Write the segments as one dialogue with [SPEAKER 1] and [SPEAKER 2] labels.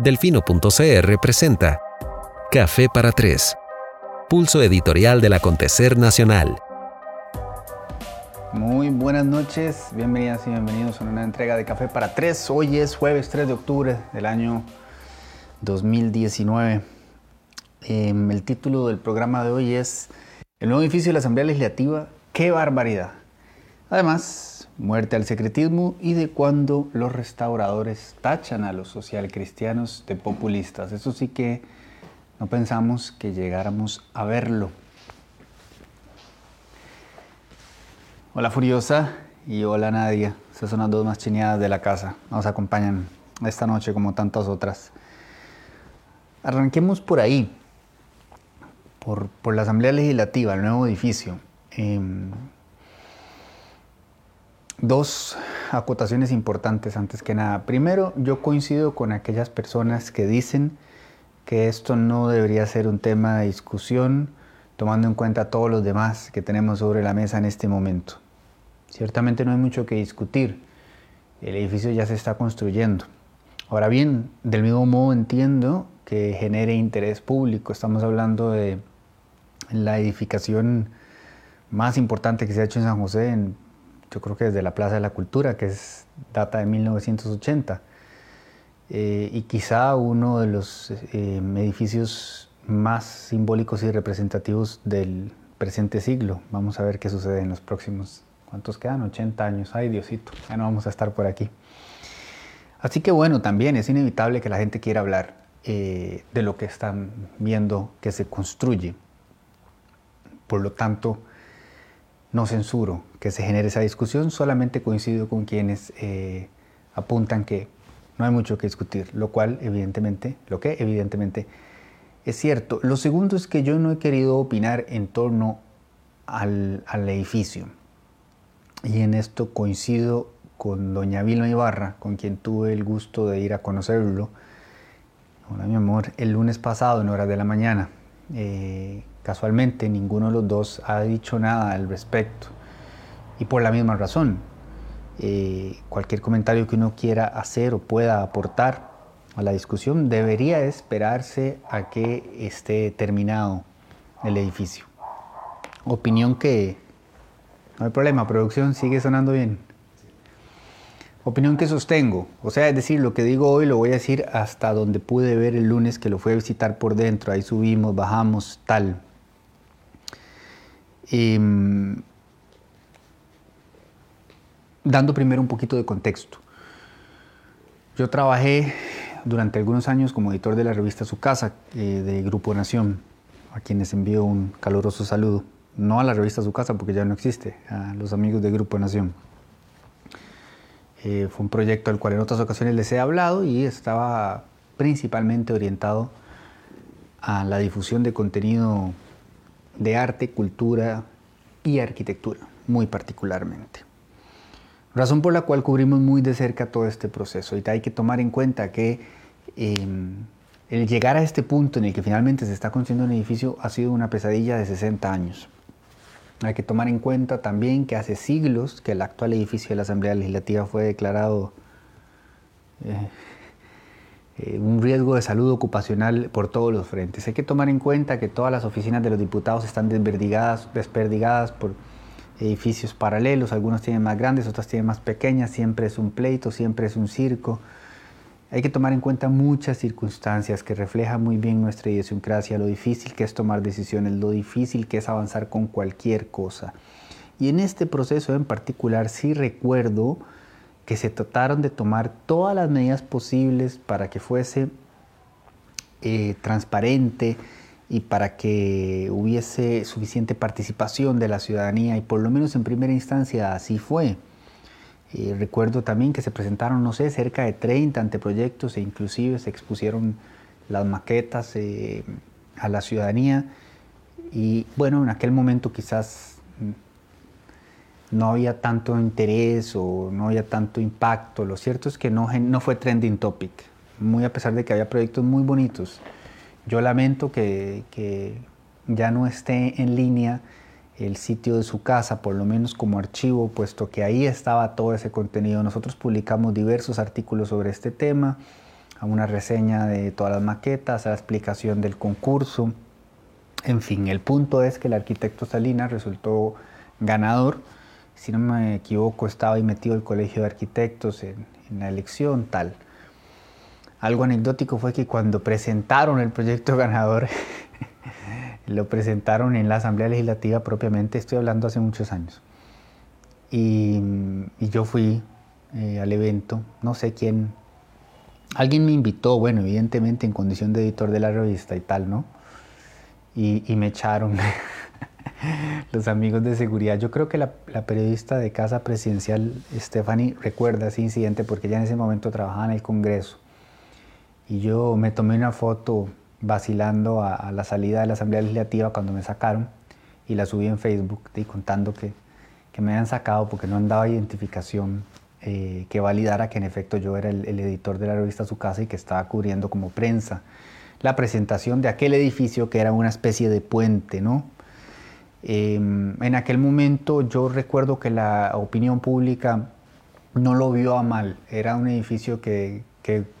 [SPEAKER 1] Delfino.cr presenta Café para Tres, pulso editorial del acontecer nacional.
[SPEAKER 2] Muy buenas noches, bienvenidas y bienvenidos a una entrega de Café para Tres. Hoy es jueves 3 de octubre del año 2019. Em, el título del programa de hoy es El nuevo edificio de la Asamblea Legislativa, qué barbaridad. Además, muerte al secretismo y de cuando los restauradores tachan a los socialcristianos de populistas. Eso sí que no pensamos que llegáramos a verlo. Hola Furiosa y hola Nadia. Esas son las dos más chineadas de la casa. Nos acompañan esta noche como tantas otras. Arranquemos por ahí, por, la Asamblea Legislativa, el nuevo edificio. Em, Dos acotaciones importantes antes que nada. Primero, yo coincido con aquellas personas que dicen que esto no debería ser un tema de discusión, tomando en cuenta todos los demás que tenemos sobre la mesa en este momento. Ciertamente no hay mucho que discutir. El edificio ya se está construyendo. Ahora bien, del mismo modo entiendo que genere interés público. Estamos hablando de la edificación más importante que se ha hecho en San José yo creo que desde la Plaza de la Cultura, que es data de 1980, eh, y quizá uno de los eh, edificios más simbólicos y representativos del presente siglo. Vamos a ver qué sucede en los próximos, ¿cuántos quedan? 80 años. Ay, Diosito, ya no vamos a estar por aquí. Así que bueno, también es inevitable que la gente quiera hablar eh, de lo que están viendo que se construye. Por lo tanto, no censuro que se genere esa discusión, solamente coincido con quienes eh, apuntan que no hay mucho que discutir, lo cual evidentemente, lo que evidentemente es cierto. Lo segundo es que yo no he querido opinar en torno al, edificio. Y en esto coincido con doña Vilma Ibarra, con quien tuve el gusto de ir a conocerlo. Hola mi amor, el lunes pasado en horas de la mañana. Eh, Casualmente ninguno de los dos ha dicho nada al respecto. Y por la misma razón, eh, cualquier comentario que uno quiera hacer o pueda aportar a la discusión debería esperarse a que esté terminado el edificio. Opinión que no hay problema, producción sigue sonando bien. Opinión que sostengo, o sea, es decir, lo que digo hoy lo voy a decir hasta donde pude ver el lunes que lo fue a visitar por dentro, ahí subimos, bajamos, tal. Em, dando primero un poquito de contexto. Yo trabajé durante algunos años como editor de la revista Su Casa, eh, de Grupo Nación, a quienes envío un caluroso saludo. No a la revista Su Casa, porque ya no existe, a los amigos de Grupo Nación. Eh, fue un proyecto al cual en otras ocasiones les he hablado y estaba principalmente orientado a la difusión de contenido de arte, cultura y arquitectura, muy particularmente. Razón por la cual cubrimos muy de cerca todo este proceso. Y hay que tomar en cuenta que em, el llegar a este punto en el que finalmente se está construyendo un edificio ha sido una pesadilla de 60 años. Hay que tomar en cuenta también que hace siglos que el actual edificio de la Asamblea Legislativa fue declarado eh, eh, un riesgo de salud ocupacional por todos los frentes. Hay que tomar en cuenta que todas las oficinas de los diputados están desperdigadas, desperdigadas por edificios paralelos, algunos tienen más grandes, otras tienen más pequeñas, siempre es un pleito, siempre es un circo. Hay que tomar en cuenta muchas circunstancias que reflejan muy bien nuestra idiosincrasia, lo difícil que es tomar decisiones, lo difícil que es avanzar con cualquier cosa. Y en este proceso en particular sí recuerdo que se trataron de tomar todas las medidas posibles para que fuese eh, transparente y para que hubiese suficiente participación de la ciudadanía y por lo menos en primera instancia así fue. Eh, recuerdo también que se presentaron, no sé, cerca de 30 anteproyectos e inclusive se expusieron las maquetas eh, a la ciudadanía y bueno, en aquel momento quizás no había tanto interés o no había tanto impacto. Lo cierto es que no, no fue trending topic, muy a pesar de que había proyectos muy bonitos. Yo lamento que, que ya no esté en línea el sitio de su casa, por lo menos como archivo, puesto que ahí estaba todo ese contenido. Nosotros publicamos diversos artículos sobre este tema, una reseña de todas las maquetas, la explicación del concurso. En fin, el punto es que el arquitecto Salinas resultó ganador. Si no me equivoco, estaba ahí metido el colegio de arquitectos en, en la elección, tal. Algo anecdótico fue que cuando presentaron el proyecto ganador, lo presentaron en la Asamblea Legislativa propiamente, estoy hablando hace muchos años. Y, yo fui eh, al evento, no sé quién, alguien me invitó, bueno, evidentemente en condición de editor de la revista y tal, ¿no? Y, me echaron los amigos de seguridad. Yo creo que la, periodista de Casa Presidencial, Stephanie, recuerda ese incidente porque ella en ese momento trabajaba en el Congreso. Y yo me tomé una foto vacilando a, la salida de la Asamblea Legislativa cuando me sacaron y la subí en Facebook y contando que, me habían sacado porque no andaba identificación eh, que validara que en efecto yo era el, editor de la revista Su Casa y que estaba cubriendo como prensa la presentación de aquel edificio que era una especie de puente, ¿no? Em, en aquel momento yo recuerdo que la opinión pública no lo vio a mal, era un edificio que,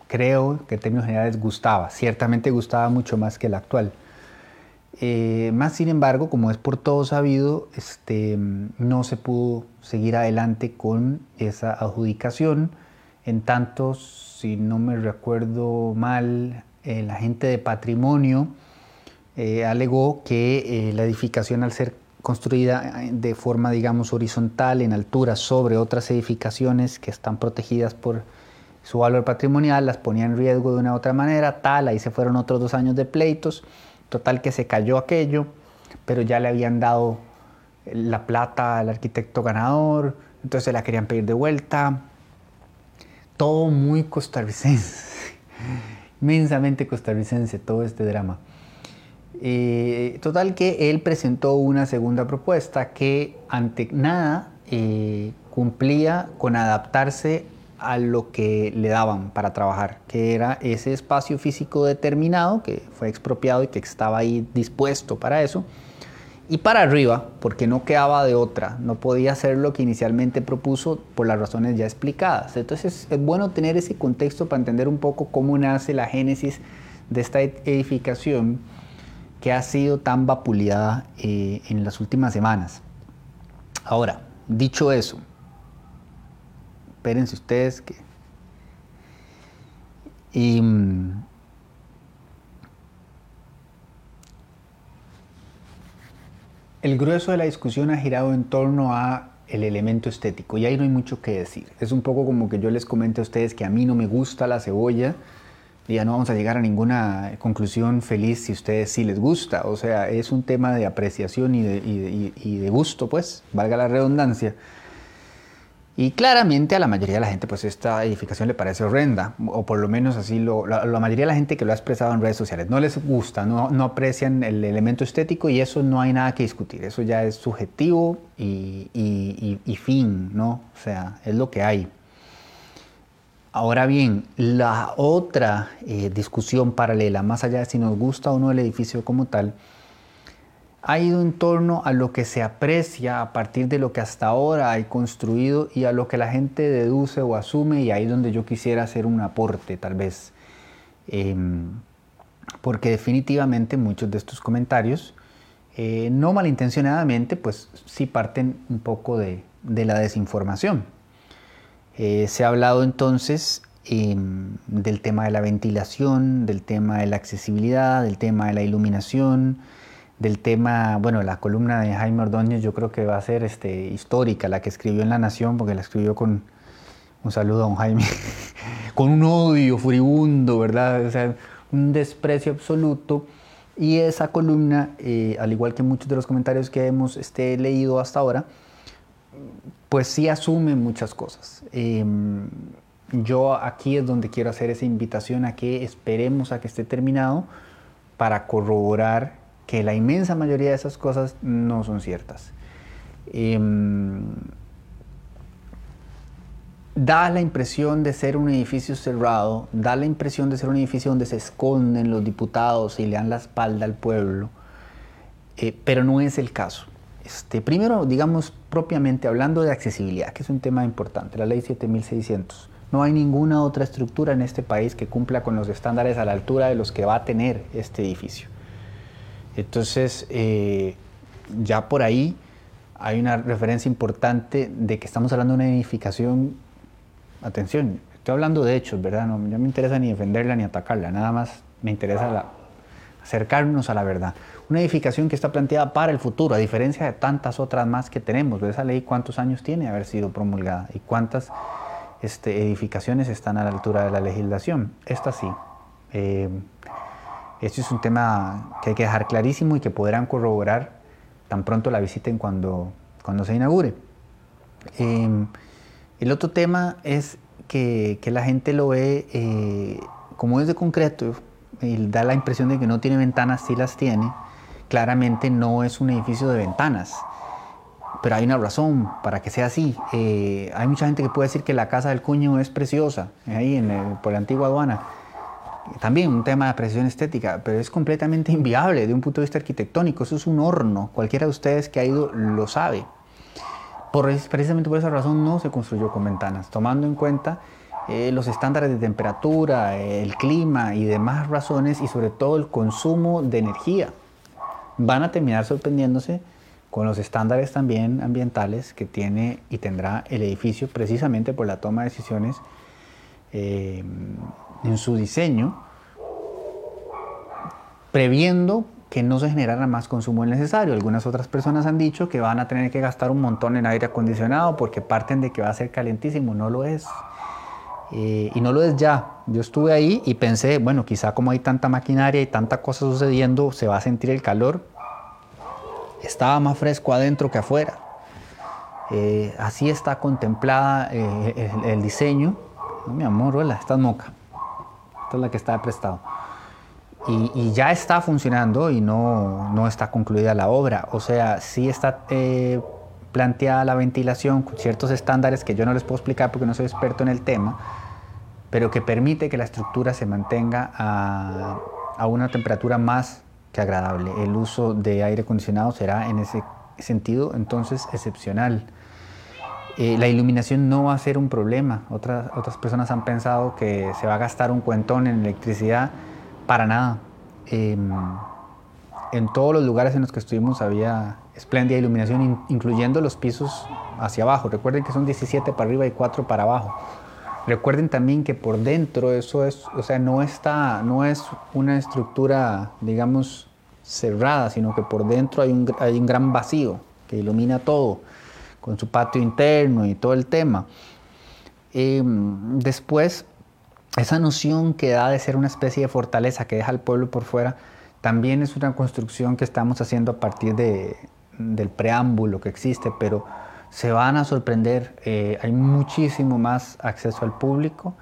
[SPEAKER 2] creo que en términos generales gustaba, ciertamente gustaba mucho más que el actual. Eh, más sin embargo, como es por todo sabido, este, no se pudo seguir adelante con esa adjudicación. En tanto, si no me recuerdo mal, el agente de patrimonio eh, alegó que eh, la edificación al ser construida de forma, digamos, horizontal, en altura, sobre otras edificaciones que están protegidas por su valor patrimonial, las ponía en riesgo de una u otra manera, tal, ahí se fueron otros dos años de pleitos, total que se cayó aquello, pero ya le habían dado la plata al arquitecto ganador, entonces la querían pedir de vuelta, todo muy costarricense, inmensamente costarricense todo este drama. Eh, total que él presentó una segunda propuesta que ante nada eh, cumplía con adaptarse a lo que le daban para trabajar, que era ese espacio físico determinado que fue expropiado y que estaba ahí dispuesto para eso, y para arriba, porque no quedaba de otra, no podía hacer lo que inicialmente propuso por las razones ya explicadas. Entonces es bueno tener ese contexto para entender un poco cómo nace la génesis de esta edificación que ha sido tan vapuleada eh, en las últimas semanas. Ahora, dicho eso, espérense ustedes que... Mm, el grueso de la discusión ha girado en torno a el elemento estético y ahí no hay mucho que decir. Es un poco como que yo les comente a ustedes que a mí no me gusta la cebolla y ya no vamos a llegar a ninguna conclusión feliz si a ustedes sí les gusta. O sea, es un tema de apreciación y de, y de gusto, pues, valga la redundancia. Y claramente a la mayoría de la gente pues esta edificación le parece horrenda, o por lo menos así lo, la, mayoría de la gente que lo ha expresado en redes sociales. No les gusta, no, no, aprecian el elemento estético y eso no hay nada que discutir, eso ya es subjetivo y, y, y, fin, ¿no? O sea, es lo que hay. Ahora bien, la otra eh, discusión paralela, más allá de si nos gusta o no el edificio como tal, ha ido en torno a lo que se aprecia a partir de lo que hasta ahora hay construido y a lo que la gente deduce o asume y ahí es donde yo quisiera hacer un aporte tal vez. Em, porque definitivamente muchos de estos comentarios, eh, no malintencionadamente, pues sí parten un poco de, la desinformación. Eh, se ha hablado entonces em, del tema de la ventilación, del tema de la accesibilidad, del tema de la iluminación, del tema, bueno, la columna de Jaime Ordóñez yo creo que va a ser este, histórica, la que escribió en La Nación, porque la escribió con, un saludo a don Jaime, con un odio furibundo, ¿verdad? O sea, un desprecio absoluto. Y esa columna, eh, al igual que muchos de los comentarios que hemos este, leído hasta ahora, pues sí asume muchas cosas. Em, yo aquí es donde quiero hacer esa invitación a que esperemos a que esté terminado para corroborar que la inmensa mayoría de esas cosas no son ciertas. Em, da la impresión de ser un edificio cerrado, da la impresión de ser un edificio donde se esconden los diputados y le dan la espalda al pueblo, eh, pero no es el caso. Este, primero, digamos propiamente hablando de accesibilidad, que es un tema importante, la ley 7600, No hay ninguna otra estructura en este país que cumpla con los estándares a la altura de los que va a tener este edificio. Entonces, eh, ya por ahí hay una referencia importante de que estamos hablando de una edificación, atención, estoy hablando de hechos, ¿verdad? No, no me interesa ni defenderla ni atacarla, nada más me interesa acercarnos a la verdad. Una edificación que está planteada para el futuro, a diferencia de tantas otras más que tenemos. Esa ley cuántos años tiene haber sido promulgada y cuántas este, edificaciones están a la altura de la legislación. Esta sí. Eh, es un tema que hay que dejar clarísimo y que podrán corroborar tan pronto la visiten cuando, cuando se inaugure. Em, el otro tema es que, la gente lo ve eh, como es de concreto y da la impresión de que no tiene ventanas, sí las tiene. Claramente no es un edificio de ventanas, pero hay una razón para que sea así. Eh, hay mucha gente que puede decir que la casa del cuño es preciosa, ahí en por la antigua aduana también un tema de apreciación estética, pero es completamente inviable de un punto de vista arquitectónico. Eso es un horno. Cualquiera de ustedes que ha ido lo sabe. Por, precisamente por esa razón no se construyó con ventanas, tomando en cuenta eh, los estándares de temperatura, el clima y demás razones, y sobre todo el consumo de energía. Van a terminar sorprendiéndose con los estándares también ambientales que tiene y tendrá el edificio precisamente por la toma de decisiones eh, en su diseño, previendo que no se generara más consumo necesario. Algunas otras personas han dicho que van a tener que gastar un montón en aire acondicionado porque parten de que va a ser calentísimo. No lo es. Eh, y no lo es ya. Yo estuve ahí y pensé, bueno, quizá como hay tanta maquinaria y tanta cosa sucediendo, se va a sentir el calor. Estaba más fresco adentro que afuera. Eh, así está contemplada eh, el, diseño. mi amor, hola, estás moca. Esta es la que está prestado. Y, ya está funcionando y no, no, está concluida la obra. O sea, sí está planteada la ventilación con ciertos estándares que yo no les puedo explicar porque no soy experto en el tema, pero que permite que la estructura se mantenga a, una temperatura más que agradable. El uso de aire acondicionado será en ese sentido entonces excepcional. Eh, la iluminación no va a ser un problema. Otras, otras personas han pensado que se va a gastar un cuentón en electricidad. Para nada. Em, en todos los lugares en los que estuvimos había espléndida iluminación, incluyendo los pisos hacia abajo. Recuerden que son 17 para arriba y 4 para abajo. Recuerden también que por dentro eso es, o sea, no está, no es una estructura, digamos, cerrada, sino que por dentro hay un, hay un gran vacío que ilumina todo con su patio interno y todo el tema. después, esa noción que da de ser una especie de fortaleza que deja al pueblo por fuera, también es una construcción que estamos haciendo a partir de, del preámbulo que existe, pero se van a sorprender, eh, hay muchísimo más acceso al público,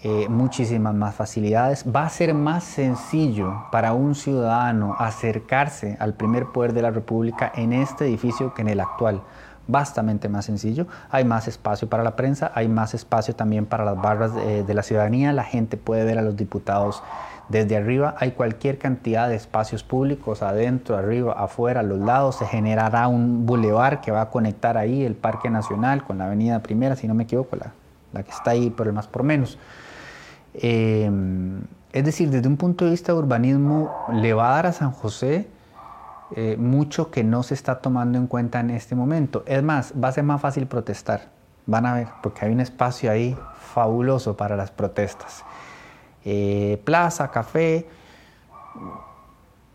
[SPEAKER 2] eh, muchísimas más facilidades, va a ser más sencillo para un ciudadano acercarse al primer poder de la República en este edificio que en el actual bastante más sencillo. Hay más espacio para la prensa, hay más espacio también para las barras de, la ciudadanía. La gente puede ver a los diputados desde arriba. Hay cualquier cantidad de espacios públicos adentro, arriba, afuera, a los lados. Se generará un bulevar que va a conectar ahí el Parque Nacional con la Avenida Primera, si no me equivoco, la, la que está ahí por el más por menos. Eh, es decir, desde un punto de vista de urbanismo, le va a dar a San José eh, mucho que no se está tomando en cuenta en este momento. Es más, va a ser más fácil protestar. Van a ver, porque hay un espacio ahí fabuloso para las protestas. Eh, plaza, café.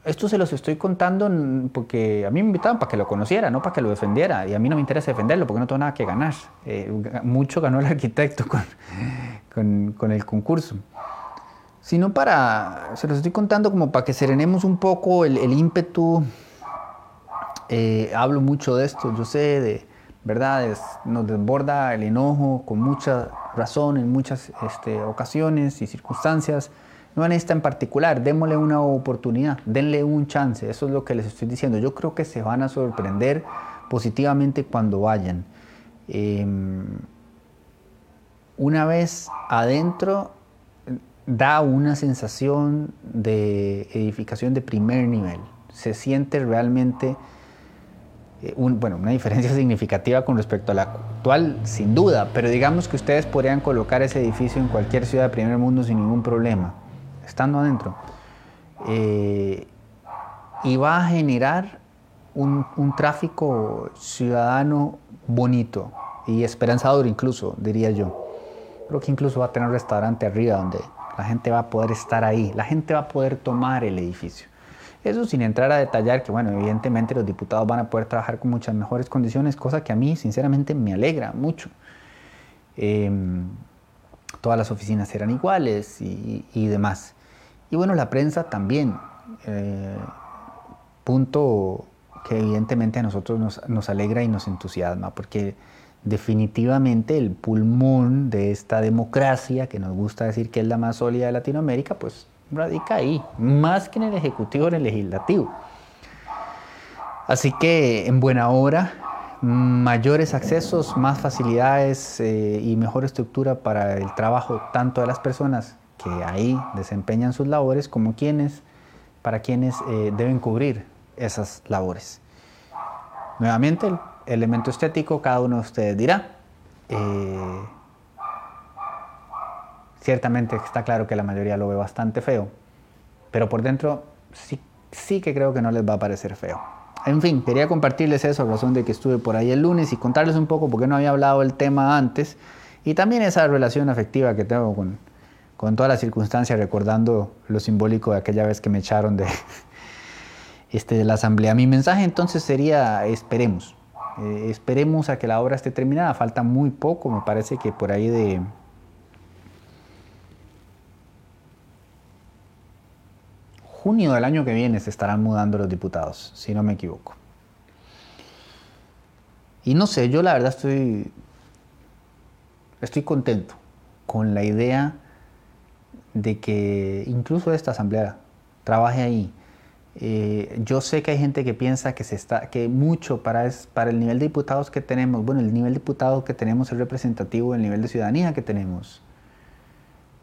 [SPEAKER 2] Esto se los estoy contando porque a mí me invitaban para que lo conociera, no para que lo defendiera. Y a mí no me interesa defenderlo porque no tengo nada que ganar. Eh, mucho ganó el arquitecto con, con el concurso sino para, se los estoy contando como para que serenemos un poco el, ímpetu. Eh, hablo mucho de esto, yo sé, de verdad, nos desborda el enojo con mucha razón en muchas este, ocasiones y circunstancias. No en esta en particular, démosle una oportunidad, denle un chance, eso es lo que les estoy diciendo. Yo creo que se van a sorprender positivamente cuando vayan. Em, una vez adentro, da una sensación de edificación de primer nivel. Se siente realmente eh, bueno, una diferencia significativa con respecto a la actual, sin duda, pero digamos que ustedes podrían colocar ese edificio en cualquier ciudad de primer mundo sin ningún problema, estando adentro. Eh, y va a generar un, un, tráfico ciudadano bonito y esperanzador incluso, diría yo. Creo que incluso va a tener un restaurante arriba donde la gente va a poder estar ahí, la gente va a poder tomar el edificio. Eso sin entrar a detallar que, bueno, evidentemente los diputados van a poder trabajar con muchas mejores condiciones, cosa que a mí sinceramente me alegra mucho. Em, todas las oficinas serán iguales y, demás. Y bueno, la prensa también. Eh, punto que evidentemente a nosotros nos, nos, alegra y nos entusiasma, porque definitivamente el pulmón de esta democracia, que nos gusta decir que es la más sólida de Latinoamérica, pues radica ahí, más que en el Ejecutivo, en el Legislativo. Así que en buena hora, mayores accesos, más facilidades eh, y mejor estructura para el trabajo tanto de las personas que ahí desempeñan sus labores como quienes, para quienes eh, deben cubrir esas labores. Nuevamente, el elemento estético, cada uno de ustedes dirá. Eh, Ciertamente está claro que la mayoría lo ve bastante feo, pero por dentro sí, sí que creo que no les va a parecer feo. En fin, quería compartirles eso a razón de que estuve por ahí el lunes y contarles un poco porque no había hablado del tema antes y también esa relación afectiva que tengo con, con todas las circunstancias, recordando lo simbólico de aquella vez que me echaron de, este, de la asamblea. Mi mensaje entonces sería, esperemos, eh, esperemos a que la obra esté terminada, falta muy poco, me parece que por ahí de junio del año que viene se estarán mudando los diputados, si no me equivoco. Y no sé, yo la verdad estoy, estoy contento con la idea de que incluso esta asamblea trabaje ahí. Eh, yo sé que hay gente que piensa que se está, que mucho para, es, para el nivel de diputados que tenemos, bueno, el nivel de diputados que tenemos es representativo del nivel de ciudadanía que tenemos.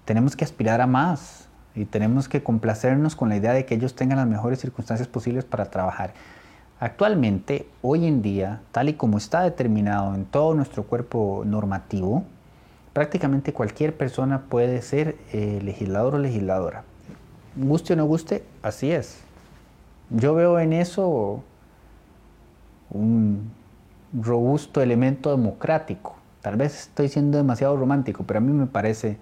[SPEAKER 2] Tenemos que aspirar a más y tenemos que complacernos con la idea de que ellos tengan las mejores circunstancias posibles para trabajar. Actualmente, hoy en día, tal y como está determinado en todo nuestro cuerpo normativo, prácticamente cualquier persona puede ser eh, legislador o legisladora. Guste o no guste, así es. Yo veo en eso un robusto elemento democrático. Tal vez estoy siendo demasiado romántico, pero a mí me parece,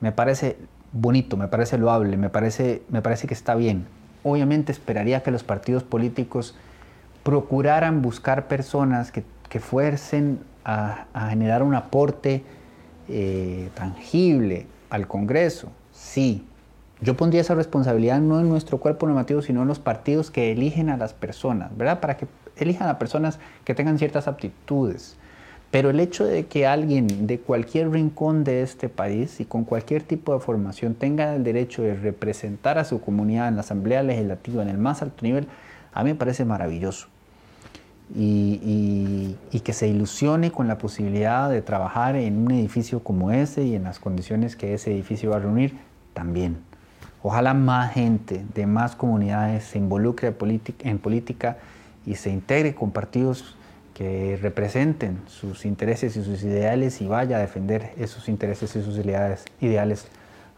[SPEAKER 2] me parece bonito, me parece loable, me parece, me parece que está bien. Obviamente esperaría que los partidos políticos procuraran buscar personas que, que fuercen a, generar un aporte eh, tangible al Congreso. Sí, yo pondría esa responsabilidad no en nuestro cuerpo normativo, sino en los partidos que eligen a las personas, ¿verdad? Para que elijan a personas que tengan ciertas aptitudes. Pero el hecho de que alguien de cualquier rincón de este país y con cualquier tipo de formación tenga el derecho de representar a su comunidad en la Asamblea Legislativa en el más alto nivel, a mí me parece maravilloso. Y, que se ilusione con la posibilidad de trabajar en un edificio como ese y en las condiciones que ese edificio va a reunir, también. Ojalá más gente de más comunidades se involucre en política y se integre con partidos que representen sus intereses y sus ideales y vaya a defender esos intereses y sus ideales,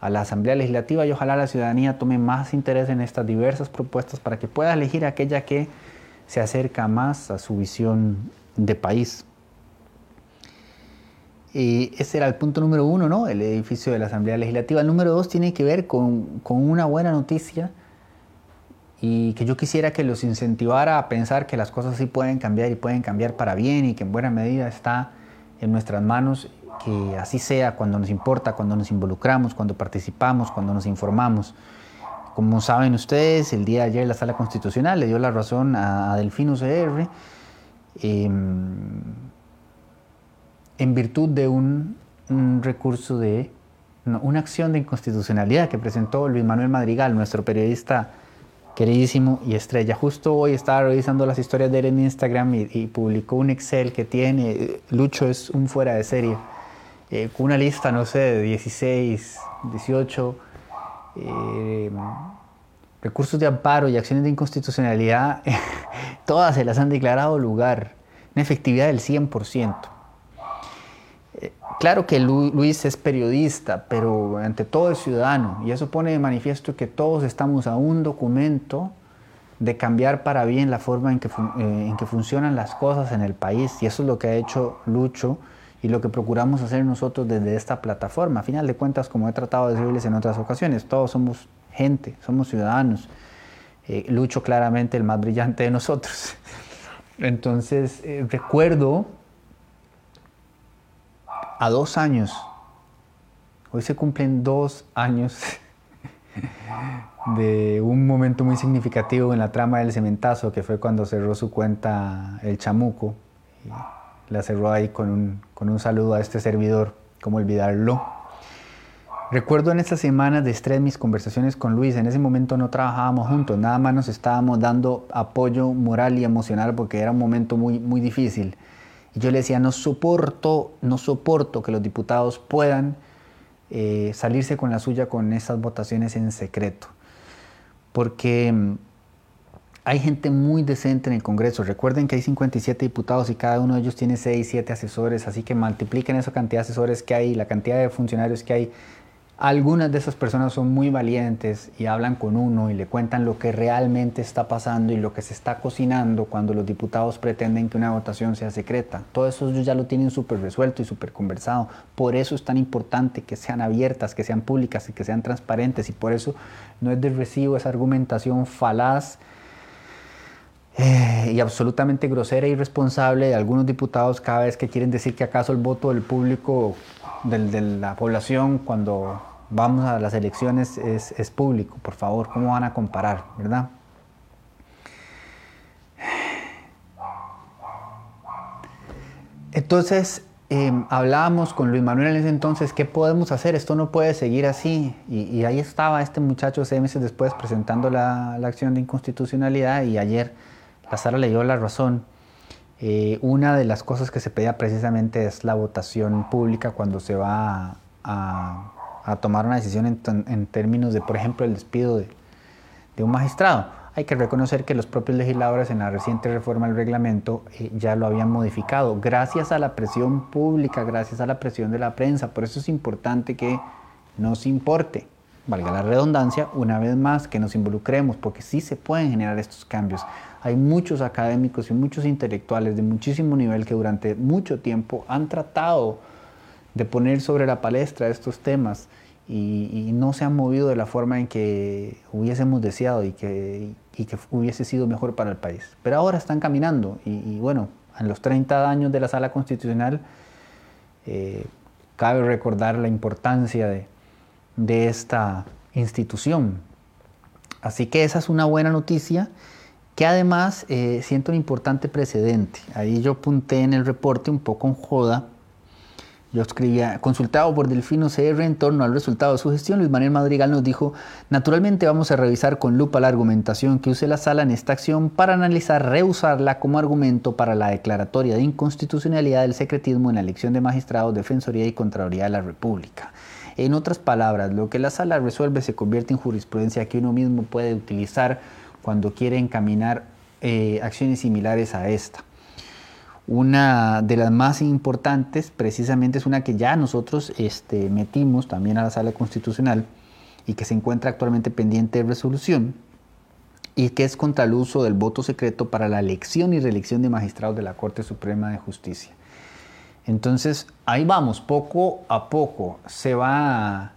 [SPEAKER 2] a la Asamblea Legislativa y ojalá la ciudadanía tome más interés en estas diversas propuestas para que pueda elegir aquella que se acerca más a su visión de país. Y ese era el punto número uno, ¿no? El edificio de la Asamblea Legislativa. El número dos tiene que ver con, con una buena noticia y que yo quisiera que los incentivara a pensar que las cosas sí pueden cambiar y pueden cambiar para bien y que en buena medida está en nuestras manos que así sea cuando nos importa, cuando nos involucramos, cuando participamos, cuando nos informamos. Como saben ustedes, el día de ayer la Sala Constitucional le dio la razón a, Delfino CR em, en virtud de un, un recurso de, una acción de inconstitucionalidad que presentó Luis Manuel Madrigal, nuestro periodista queridísimo y estrella. Justo hoy estaba revisando las historias de él en Instagram y, publicó un Excel que tiene, Lucho es un fuera de serie, eh, una lista, no sé, de 16, 18 eh, recursos de amparo y acciones de inconstitucionalidad, todas se las han declarado lugar, una efectividad del 100%. Claro que Luis es periodista, pero ante todo es ciudadano, y eso pone de manifiesto que todos estamos a un documento de cambiar para bien la forma en que, eh, en que funcionan las cosas en el país, y eso es lo que ha hecho Lucho y lo que procuramos hacer nosotros desde esta plataforma. A final de cuentas, como he tratado de decirles en otras ocasiones, todos somos gente, somos ciudadanos. Eh, Lucho claramente el más brillante de nosotros. Entonces, eh, recuerdo a dos años, hoy se cumplen dos años de un momento muy significativo en la trama del cementazo, que fue cuando cerró su cuenta el chamuco la cerró ahí con un, con un saludo a este servidor, como olvidarlo. Recuerdo en estas semanas de estrés mis conversaciones con Luis, en ese momento no trabajábamos juntos, nada más nos estábamos dando apoyo moral y emocional porque era un momento muy, muy difícil. Yo le decía, no soporto, no soporto que los diputados puedan eh, salirse con la suya con estas votaciones en secreto. Porque mm, hay gente muy decente en el Congreso. Recuerden que hay 57 diputados y cada uno de ellos tiene 6, 7 asesores, así que multipliquen esa cantidad de asesores que hay, la cantidad de funcionarios que hay. Algunas de esas personas son muy valientes y hablan con uno y le cuentan lo que realmente está pasando y lo que se está cocinando cuando los diputados pretenden que una votación sea secreta. Todo eso ellos ya lo tienen súper resuelto y súper conversado. Por eso es tan importante que sean abiertas, que sean públicas y que sean transparentes y por eso no es de recibo esa argumentación falaz eh, y absolutamente grosera e irresponsable de algunos diputados cada vez que quieren decir que acaso el voto del público, de la población, cuando vamos a las elecciones es, público. Por favor, ¿cómo van a comparar, verdad? Entonces, eh, hablábamos con Luis Manuel en ese entonces, ¿qué podemos hacer? Esto no puede seguir así. Y, ahí estaba este muchacho seis meses después presentando la, la, acción de inconstitucionalidad y ayer la sala le dio la razón. Eh, una de las cosas que se pedía precisamente es la votación pública cuando se va a, tomar una decisión en, términos de, por ejemplo, el despido de, un magistrado. Hay que reconocer que los propios legisladores en la reciente reforma del reglamento eh, ya lo habían modificado, gracias a la presión pública, gracias a la presión de la prensa. Por eso es importante que nos importe, valga la redundancia, una vez más, que nos involucremos, porque sí se pueden generar estos cambios. Hay muchos académicos y muchos intelectuales de muchísimo nivel que durante mucho tiempo han tratado de poner sobre la palestra estos temas y, no se han movido de la forma en que hubiésemos deseado y que, que hubiese sido mejor para el país. Pero ahora están caminando y, bueno, en los 30 años de la sala constitucional eh, cabe recordar la importancia de, de esta institución. Así que esa es una buena noticia que además eh, siento un importante precedente. Ahí yo apunté en el reporte un poco en joda. Yo escribía, consultado por Delfino CR en torno al resultado de su gestión, Luis Manuel Madrigal nos dijo, naturalmente vamos a revisar con lupa la argumentación que use la sala en esta acción para analizar reusarla como argumento para la declaratoria de inconstitucionalidad del secretismo en la elección de magistrados, Defensoría y Contraloría de la República. En otras palabras, lo que la sala resuelve se convierte en jurisprudencia que uno mismo puede utilizar cuando quiere encaminar eh, acciones similares a esta. Una de las más importantes precisamente es una que ya nosotros este, metimos también a la sala constitucional y que se encuentra actualmente pendiente de resolución y que es contra el uso del voto secreto para la elección y reelección de magistrados de la Corte Suprema de Justicia. Entonces, ahí vamos, poco a poco se va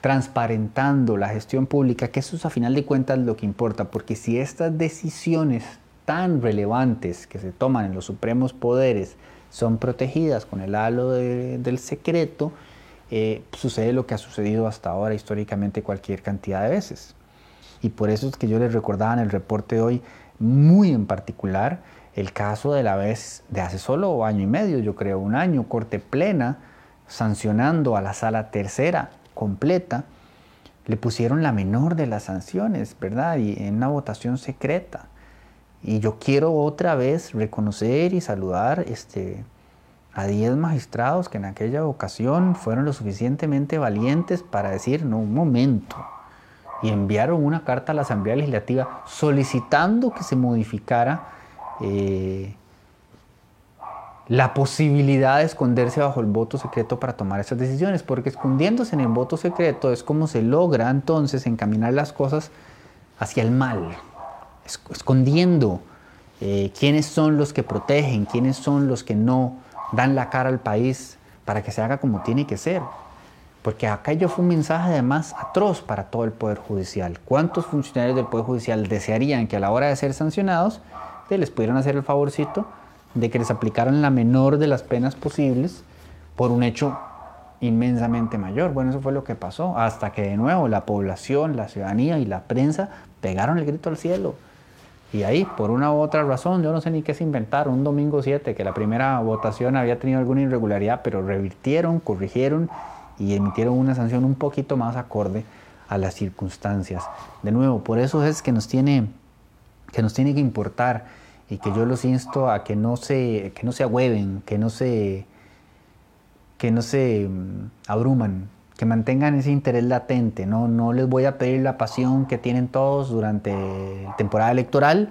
[SPEAKER 2] transparentando la gestión pública, que eso es a final de cuentas lo que importa, porque si estas decisiones tan relevantes que se toman en los supremos poderes son protegidas con el halo del secreto, eh, sucede lo que ha sucedido hasta ahora históricamente cualquier cantidad de veces. Y por eso es que yo les recordaba en el reporte de hoy, muy en particular, el caso de la vez de hace solo año y medio, yo creo, un año, corte plena, sancionando a la sala tercera completa, le pusieron la menor de las sanciones, ¿verdad? Y en una votación secreta. Y yo quiero otra vez reconocer y saludar este, a 10 magistrados que en aquella ocasión fueron lo suficientemente valientes para decir, no, un momento, y enviaron una carta a la Asamblea Legislativa solicitando que se modificara eh, la posibilidad de esconderse bajo el voto secreto para tomar esas decisiones, porque escondiéndose en el voto secreto es como se logra entonces encaminar las cosas hacia el mal, escondiendo eh, quiénes son los que protegen, quiénes son los que no dan la cara al país para que se haga como tiene que ser. Porque aquello fue un mensaje además atroz para todo el Poder Judicial. ¿Cuántos funcionarios del Poder Judicial desearían que a la hora de ser sancionados les pudieran hacer el favorcito de que les aplicaran la menor de las penas posibles por un hecho inmensamente mayor. Bueno, eso fue lo que pasó, hasta que de nuevo la población, la ciudadanía y la prensa pegaron el grito al cielo. Y ahí, por una u otra razón, yo no sé ni qué se inventaron, un domingo 7, que la primera votación había tenido alguna irregularidad, pero revirtieron, corrigieron y emitieron una sanción un poquito más acorde a las circunstancias. De nuevo, por eso es que nos tiene que, nos tiene que importar y que yo los insto a que no se, que no se agüeven, que no se, que no se mm, abruman, que mantengan ese interés latente. ¿no? no les voy a pedir la pasión que tienen todos durante la temporada electoral,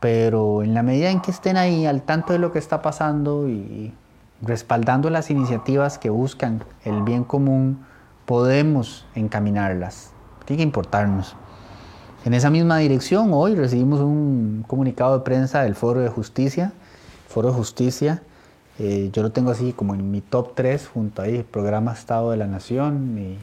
[SPEAKER 2] pero en la medida en que estén ahí al tanto de lo que está pasando y respaldando las iniciativas que buscan el bien común, podemos encaminarlas. Tiene que importarnos. En esa misma dirección, hoy recibimos un comunicado de prensa del Foro de Justicia. Foro de Justicia, eh, yo lo tengo así como en mi top 3, junto ahí, programa Estado de la Nación y,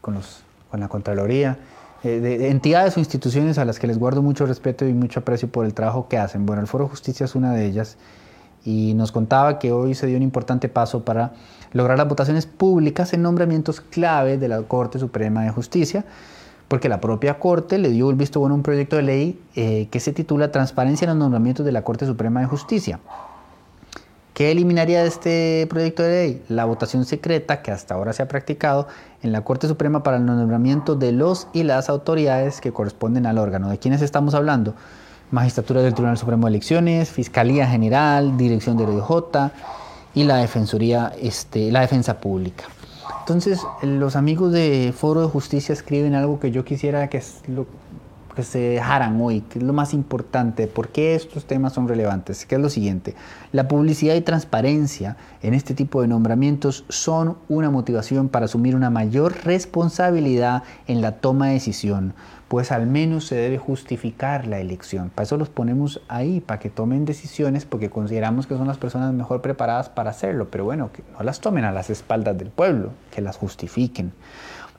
[SPEAKER 2] con, los, con, la Contraloría. Eh, de, entidades o instituciones a las que les guardo mucho respeto y mucho aprecio por el trabajo que hacen. Bueno, el Foro de Justicia es una de ellas y nos contaba que hoy se dio un importante paso para lograr las votaciones públicas en nombramientos clave de la Corte Suprema de Justicia porque la propia Corte le dio el visto bueno a un proyecto de ley eh, que se titula Transparencia en los nombramientos de la Corte Suprema de Justicia. ¿Qué eliminaría de este proyecto de ley? La votación secreta que hasta ahora se ha practicado en la Corte Suprema para el nombramiento de los y las autoridades que corresponden al órgano. ¿De quiénes estamos hablando? Magistratura del Tribunal Supremo de Elecciones, Fiscalía General, Dirección de OIJ y la Defensoría, este, la Defensa Pública. Entonces, los amigos de Foro de Justicia escriben algo que yo quisiera que, lo, que se dejaran hoy, que es lo más importante, por qué estos temas son relevantes, que es lo siguiente. La publicidad y transparencia en este tipo de nombramientos son una motivación para asumir una mayor responsabilidad en la toma de decisión pues al menos se debe justificar la elección. Para eso los ponemos ahí, para que tomen decisiones, porque consideramos que son las personas mejor preparadas para hacerlo, pero bueno, que no las tomen a las espaldas del pueblo, que las justifiquen.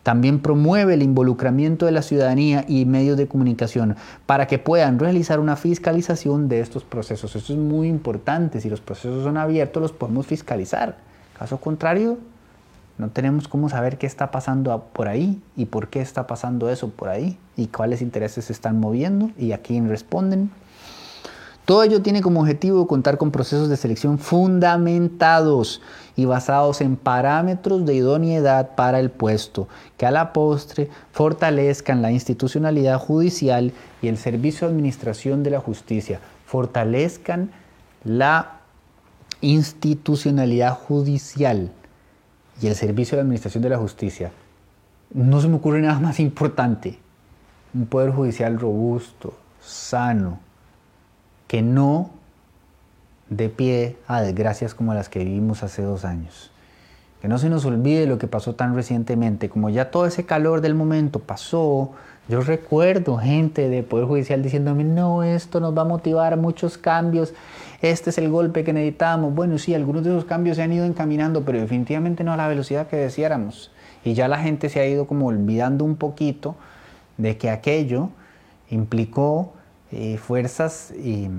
[SPEAKER 2] También promueve el involucramiento de la ciudadanía y medios de comunicación para que puedan realizar una fiscalización de estos procesos. Esto es muy importante. Si los procesos son abiertos, los podemos fiscalizar. Caso contrario, no tenemos cómo saber qué está pasando por ahí y por qué está pasando eso por ahí y cuáles intereses se están moviendo y a quién responden. Todo ello tiene como objetivo contar con procesos de selección fundamentados y basados en parámetros de idoneidad para el puesto, que a la postre fortalezcan la institucionalidad judicial y el servicio de administración de la justicia, fortalezcan la institucionalidad judicial y el servicio de administración de la justicia, no se me ocurre nada más importante. Un poder judicial robusto, sano, que no dé pie a desgracias como las que vivimos hace dos años. Que no se nos olvide lo que pasó tan recientemente. Como ya todo ese calor del momento pasó, yo recuerdo gente de Poder Judicial diciéndome, no, esto nos va a motivar muchos cambios este es el golpe que necesitamos. Bueno, sí, algunos de esos cambios se han ido encaminando, pero definitivamente no a la velocidad que deseáramos. Y ya la gente se ha ido como olvidando un poquito de que aquello implicó eh, fuerzas, y,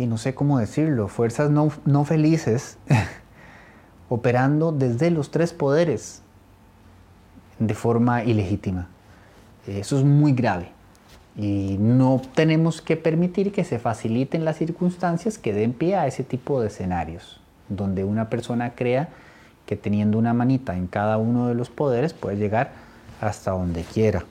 [SPEAKER 2] no sé cómo decirlo, fuerzas no felices operando desde los tres poderes de forma ilegítima. Eso es muy grave. Y no tenemos que permitir que se faciliten las circunstancias que den pie a ese tipo de escenarios, donde una persona crea que teniendo una manita en cada uno de los poderes puede llegar hasta donde quiera.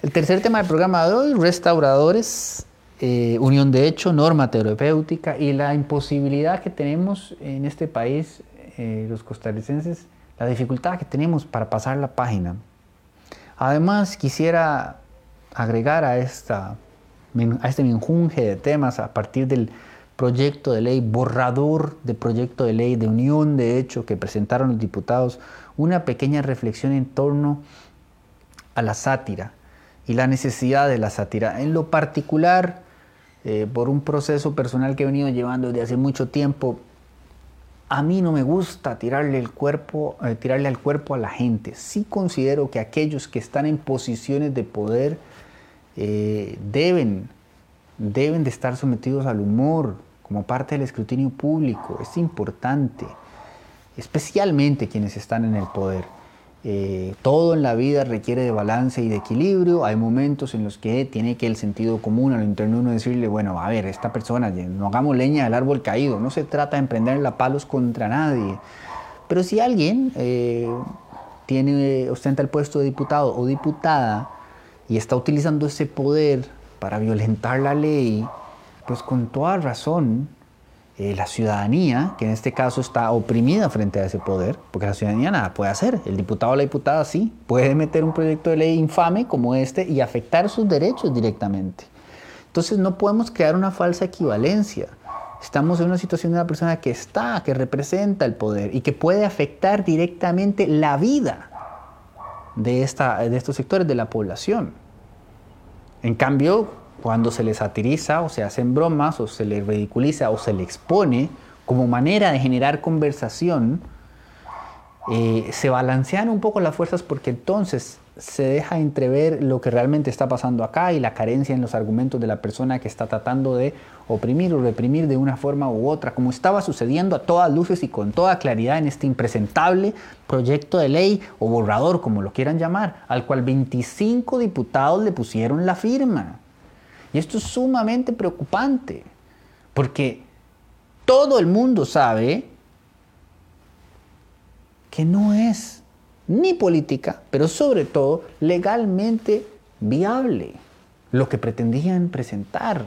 [SPEAKER 2] El tercer tema del programa de hoy, restauradores, eh, unión de hecho, norma terapéutica y la imposibilidad que tenemos en este país, eh, los costarricenses, la dificultad que tenemos para pasar la página. Además, quisiera agregar a, esta, a este menjunje de temas a partir del proyecto de ley, borrador de proyecto de ley de unión de hecho que presentaron los diputados, una pequeña reflexión en torno a la sátira y la necesidad de la sátira. En lo particular, eh, por un proceso personal que he venido llevando desde hace mucho tiempo, a mí no me gusta tirarle, el cuerpo, eh, tirarle al cuerpo a la gente. Sí considero que aquellos que están en posiciones de poder eh, deben, deben de estar sometidos al humor, como parte del escrutinio público. Es importante, especialmente quienes están en el poder. Eh, todo en la vida requiere de balance y de equilibrio. Hay momentos en los que tiene que el sentido común a lo interno uno decirle, bueno, a ver, esta persona, no hagamos leña del árbol caído. No se trata de emprender la palos contra nadie. Pero si alguien eh, tiene, ostenta el puesto de diputado o diputada y está utilizando ese poder para violentar la ley, pues con toda razón eh, la ciudadanía, que en este caso está oprimida frente a ese poder, porque la ciudadanía nada puede hacer, el diputado o la diputada sí, puede meter un proyecto de ley infame como este y afectar sus derechos directamente. Entonces no podemos crear una falsa equivalencia. Estamos en una situación de una persona que está, que representa el poder y que puede afectar directamente la vida de, esta, de estos sectores de la población. En cambio, cuando se le satiriza o se hacen bromas o se le ridiculiza o se le expone como manera de generar conversación, eh, se balancean un poco las fuerzas porque entonces se deja entrever lo que realmente está pasando acá y la carencia en los argumentos de la persona que está tratando de oprimir o reprimir de una forma u otra, como estaba sucediendo a todas luces y con toda claridad en este impresentable proyecto de ley o borrador, como lo quieran llamar, al cual 25 diputados le pusieron la firma. Y esto es sumamente preocupante, porque todo el mundo sabe que no es ni política, pero sobre todo legalmente viable lo que pretendían presentar.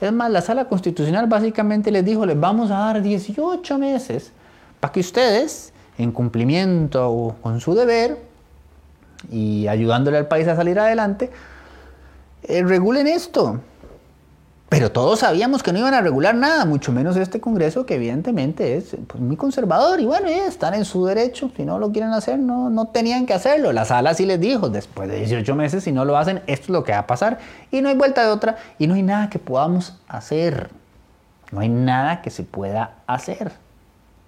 [SPEAKER 2] Es más, la sala constitucional básicamente les dijo, les vamos a dar 18 meses para que ustedes, en cumplimiento con su deber y ayudándole al país a salir adelante, eh, regulen esto. Pero todos sabíamos que no iban a regular nada, mucho menos este Congreso que evidentemente es pues, muy conservador y bueno, están en su derecho, si no lo quieren hacer, no, no tenían que hacerlo. La sala sí les dijo, después de 18 meses, si no lo hacen, esto es lo que va a pasar y no hay vuelta de otra y no hay nada que podamos hacer. No hay nada que se pueda hacer.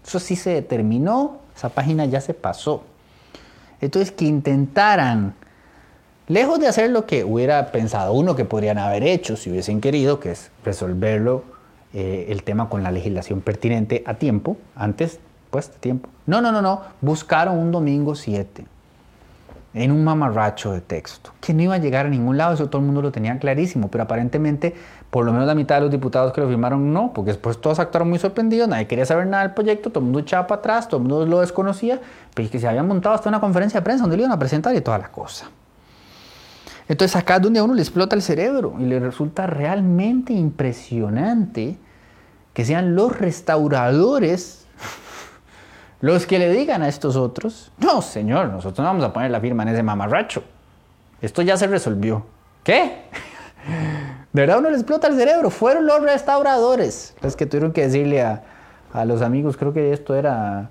[SPEAKER 2] Eso sí se determinó, esa página ya se pasó. Entonces, que intentaran Lejos de hacer lo que hubiera pensado uno que podrían haber hecho si hubiesen querido, que es resolverlo eh, el tema con la legislación pertinente a tiempo, antes, pues, de tiempo. No, no, no, no. Buscaron un domingo 7 en un mamarracho de texto, que no iba a llegar a ningún lado, eso todo el mundo lo tenía clarísimo, pero aparentemente por lo menos la mitad de los diputados que lo firmaron no, porque después todos actuaron muy sorprendidos, nadie quería saber nada del proyecto, todo el mundo echaba para atrás, todo el mundo lo desconocía, pero que se habían montado hasta una conferencia de prensa donde lo iban a presentar y toda la cosa. Entonces acá es donde a uno le explota el cerebro y le resulta realmente impresionante que sean los restauradores los que le digan a estos otros, no señor, nosotros no vamos a poner la firma en ese mamarracho. Esto ya se resolvió. ¿Qué? De verdad uno le explota el cerebro. Fueron los restauradores los que tuvieron que decirle a, a los amigos, creo que esto era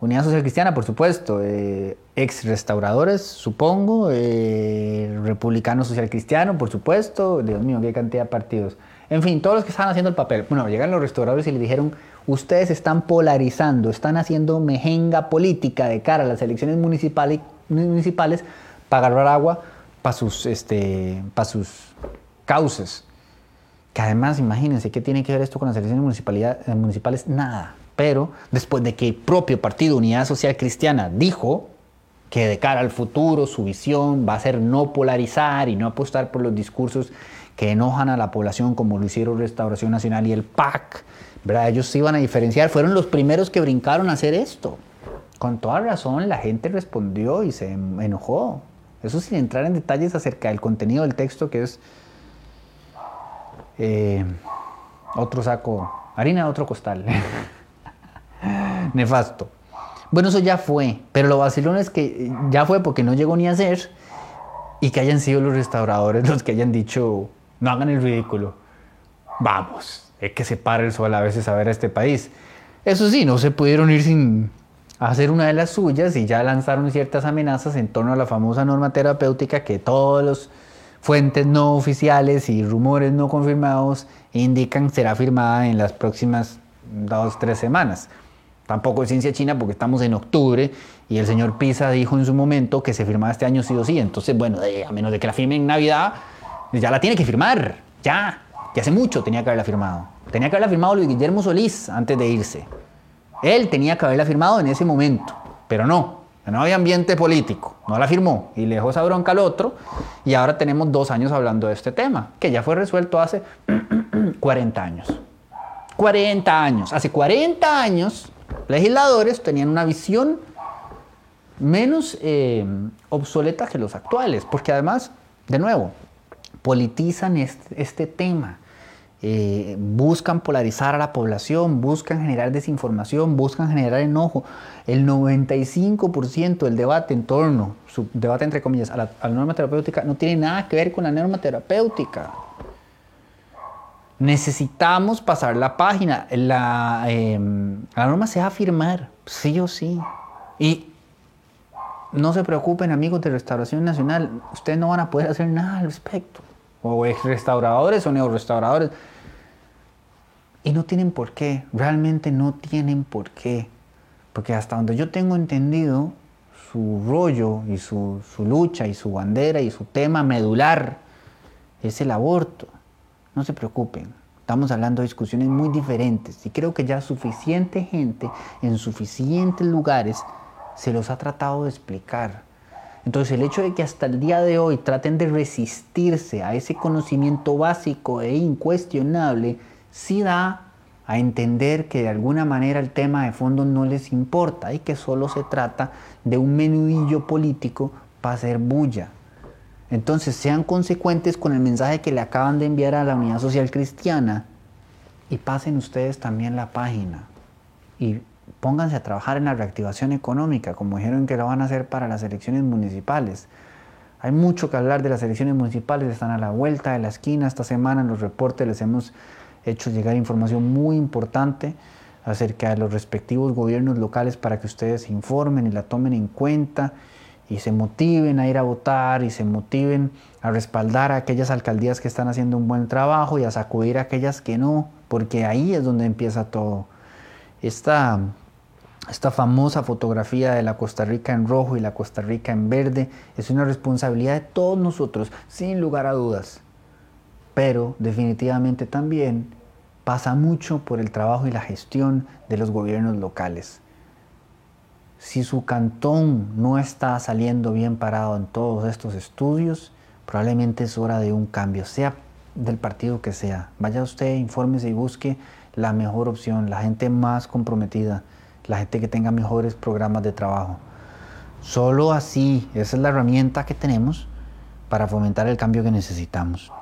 [SPEAKER 2] Unidad Social Cristiana, por supuesto, eh, ex restauradores, supongo, eh, Republicano Social Cristiano, por supuesto, Dios mío, qué cantidad de partidos. En fin, todos los que estaban haciendo el papel. Bueno, llegan los restauradores y le dijeron, ustedes están polarizando, están haciendo mejenga política de cara a las elecciones municipales, municipales para agarrar agua para sus, este, para sus cauces. Que además, imagínense, ¿qué tiene que ver esto con las elecciones municipales? Nada. Pero después de que el propio partido Unidad Social Cristiana dijo que de cara al futuro su visión va a ser no polarizar y no apostar por los discursos que enojan a la población como lo hicieron Restauración Nacional y el PAC, ¿verdad? ellos se iban a diferenciar, fueron los primeros que brincaron a hacer esto. Con toda razón la gente respondió y se enojó. Eso sin entrar en detalles acerca del contenido del texto que es eh, otro saco, harina de otro costal. nefasto. Bueno, eso ya fue, pero lo vacilón es que ya fue porque no llegó ni a ser y que hayan sido los restauradores los que hayan dicho, no hagan el ridículo. Vamos, hay que se pare el sol a veces a ver a este país. Eso sí, no se pudieron ir sin hacer una de las suyas y ya lanzaron ciertas amenazas en torno a la famosa norma terapéutica que todos los fuentes no oficiales y rumores no confirmados indican será firmada en las próximas dos, tres semanas. Tampoco es ciencia china porque estamos en octubre y el señor Pisa dijo en su momento que se firmaba este año sí o sí. Entonces, bueno, a menos de que la firme en Navidad, ya la tiene que firmar. Ya. Ya hace mucho tenía que haberla firmado. Tenía que haberla firmado Luis Guillermo Solís antes de irse. Él tenía que haberla firmado en ese momento, pero no. No había ambiente político, no la firmó y le dejó esa bronca al otro. Y ahora tenemos dos años hablando de este tema, que ya fue resuelto hace 40 años. 40 años. Hace 40 años, legisladores tenían una visión menos eh, obsoleta que los actuales, porque además, de nuevo, politizan este, tema. Eh, buscan polarizar a la población, buscan generar desinformación, buscan generar enojo. El 95% del debate en torno, su debate entre comillas, a la, norma terapéutica no tiene nada que ver con la norma terapéutica. Necesitamos pasar la página. La, em, la norma se va a firmar, sí o sí. Y no se preocupen amigos de Restauración Nacional, ustedes no van a poder hacer nada al respecto. O ex restauradores o neo restauradores. Y no tienen por qué, realmente no tienen por qué. Porque hasta donde yo tengo entendido, su rollo y su, su lucha y su bandera y su tema medular es el aborto. No se preocupen, estamos hablando de discusiones muy diferentes y creo que ya suficiente gente en suficientes lugares se los ha tratado de explicar. Entonces el hecho de que hasta el día de hoy traten de resistirse a ese conocimiento básico e incuestionable, sí da a entender que de alguna manera el tema de fondo no les importa y que solo se trata de un menudillo político para hacer bulla. Entonces sean consecuentes con el mensaje que le acaban de enviar a la Unidad Social Cristiana y pasen ustedes también la página y pónganse a trabajar en la reactivación económica, como dijeron que lo van a hacer para las elecciones municipales. Hay mucho que hablar de las elecciones municipales, están a la vuelta de la esquina. Esta semana en los reportes les hemos hecho llegar información muy importante acerca de los respectivos gobiernos locales para que ustedes informen y la tomen en cuenta y se motiven a ir a votar y se motiven a respaldar a aquellas alcaldías que están haciendo un buen trabajo y a sacudir a aquellas que no, porque ahí es donde empieza todo. Esta, esta famosa fotografía de la Costa Rica en rojo y la Costa Rica en verde es una responsabilidad de todos nosotros, sin lugar a dudas pero definitivamente también pasa mucho por el trabajo y la gestión de los gobiernos locales. Si su cantón no está saliendo bien parado en todos estos estudios, probablemente es hora de un cambio, sea del partido que sea. Vaya usted, infórmese y busque la mejor opción, la gente más comprometida, la gente que tenga mejores programas de trabajo. Solo así, esa es la herramienta que tenemos para fomentar el cambio que necesitamos.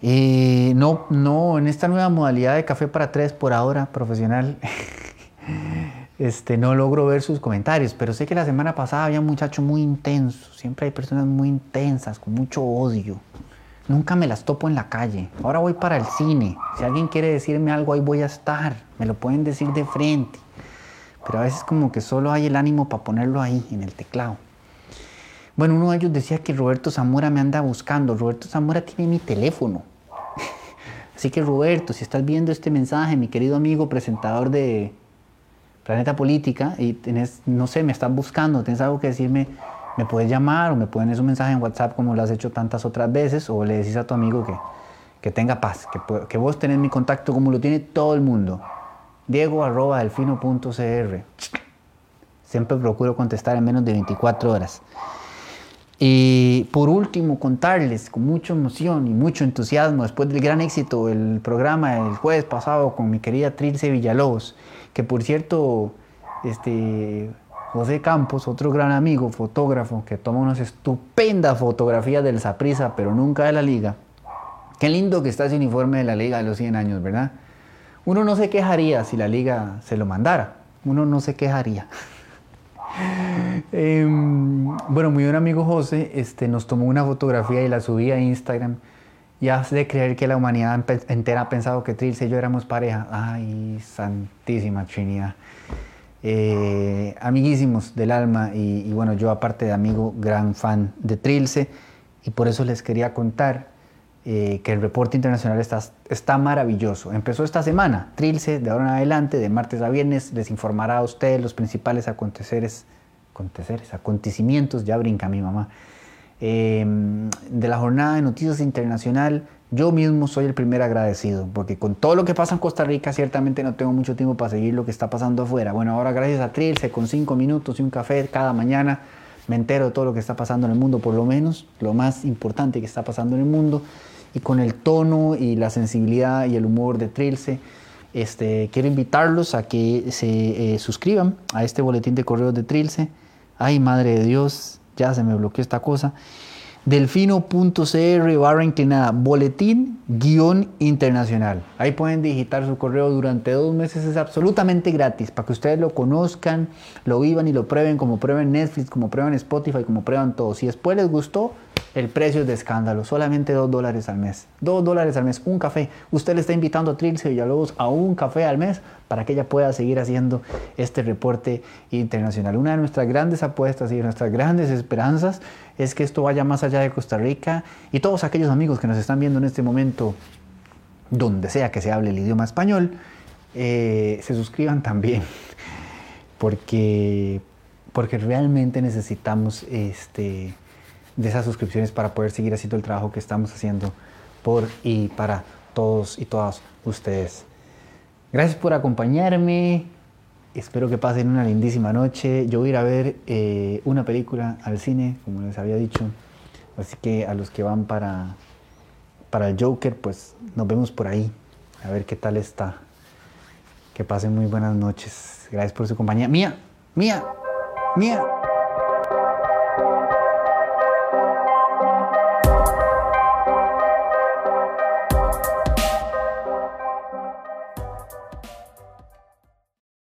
[SPEAKER 2] Y no, no, en esta nueva modalidad de café para tres por ahora, profesional, este, no logro ver sus comentarios, pero sé que la semana pasada había un muchacho muy intenso, siempre hay personas muy intensas, con mucho odio. Nunca me las topo en la calle. Ahora voy para el cine. Si alguien quiere decirme algo, ahí voy a estar. Me lo pueden decir de frente. Pero a veces como que solo hay el ánimo para ponerlo ahí, en el teclado. Bueno, uno de ellos decía que Roberto Zamora me anda buscando. Roberto Zamora tiene mi teléfono. Así que Roberto, si estás viendo este mensaje, mi querido amigo presentador de Planeta Política, y tenés, no sé, me estás buscando, tienes algo que decirme, me puedes llamar o me pones un mensaje en WhatsApp como lo has hecho tantas otras veces, o le decís a tu amigo que, que tenga paz, que, que vos tenés mi contacto como lo tiene todo el mundo. Diego arroba delfino.cr. Siempre procuro contestar en menos de 24 horas. Y por último, contarles con mucha emoción y mucho entusiasmo, después del gran éxito del programa del jueves pasado con mi querida Trilce Villalobos, que por cierto, este, José Campos, otro gran amigo, fotógrafo, que toma unas estupendas fotografías del Saprisa, pero nunca de la liga. Qué lindo que está ese uniforme de la liga de los 100 años, ¿verdad? Uno no se quejaría si la liga se lo mandara, uno no se quejaría. Em, bueno, mi buen amigo José este, nos tomó una fotografía y la subí a Instagram. Y hace de creer que la humanidad entera ha pensado que Trilce y yo éramos pareja. Ay, santísima Trinidad. Eh, amiguísimos del alma y, bueno, yo aparte de amigo, gran fan de Trilce y por eso les quería contar eh, que el reporte internacional está, está maravilloso. Empezó esta semana, Trilce, de ahora en adelante, de martes a viernes, les informará a ustedes los principales aconteceres, aconteceres, acontecimientos, ya brinca mi mamá, em, de la jornada de noticias internacional. Yo mismo soy el primer agradecido, porque con todo lo que pasa en Costa Rica, ciertamente no tengo mucho tiempo para seguir lo que está pasando afuera. Bueno, ahora gracias a Trilce, con cinco minutos y un café cada mañana, me entero de todo lo que está pasando en el mundo, por lo menos lo más importante que está pasando en el mundo y con el tono y la sensibilidad y el humor de Trilce. Este, quiero invitarlos a que se eh, suscriban a este boletín de correos de Trilce. Ay, madre de Dios, ya se me bloqueó esta cosa. Delfino.cr barra inclinada, boletín guion internacional. Ahí pueden digitar su correo durante dos meses, es absolutamente gratis para que ustedes lo conozcan, lo vivan y lo prueben como prueben Netflix, como prueben Spotify, como prueban todo. Si después les gustó, el precio es de escándalo, solamente 2 dólares al mes. 2 dólares al mes, un café. Usted le está invitando a Trilce Villalobos a un café al mes para que ella pueda seguir haciendo este reporte internacional. Una de nuestras grandes apuestas y nuestras grandes esperanzas es que esto vaya más allá de Costa Rica y todos aquellos amigos que nos están viendo en este momento, donde sea que se hable el idioma español, eh, se suscriban también, porque, porque realmente necesitamos este, de esas suscripciones para poder seguir haciendo el trabajo que estamos haciendo por y para todos y todas ustedes. Gracias por acompañarme. Espero que pasen una lindísima noche. Yo voy a ir a ver eh, una película al cine, como les había dicho. Así que a los que van para, para el Joker, pues nos vemos por ahí. A ver qué tal está. Que pasen muy buenas noches. Gracias por su compañía. Mía, mía, mía.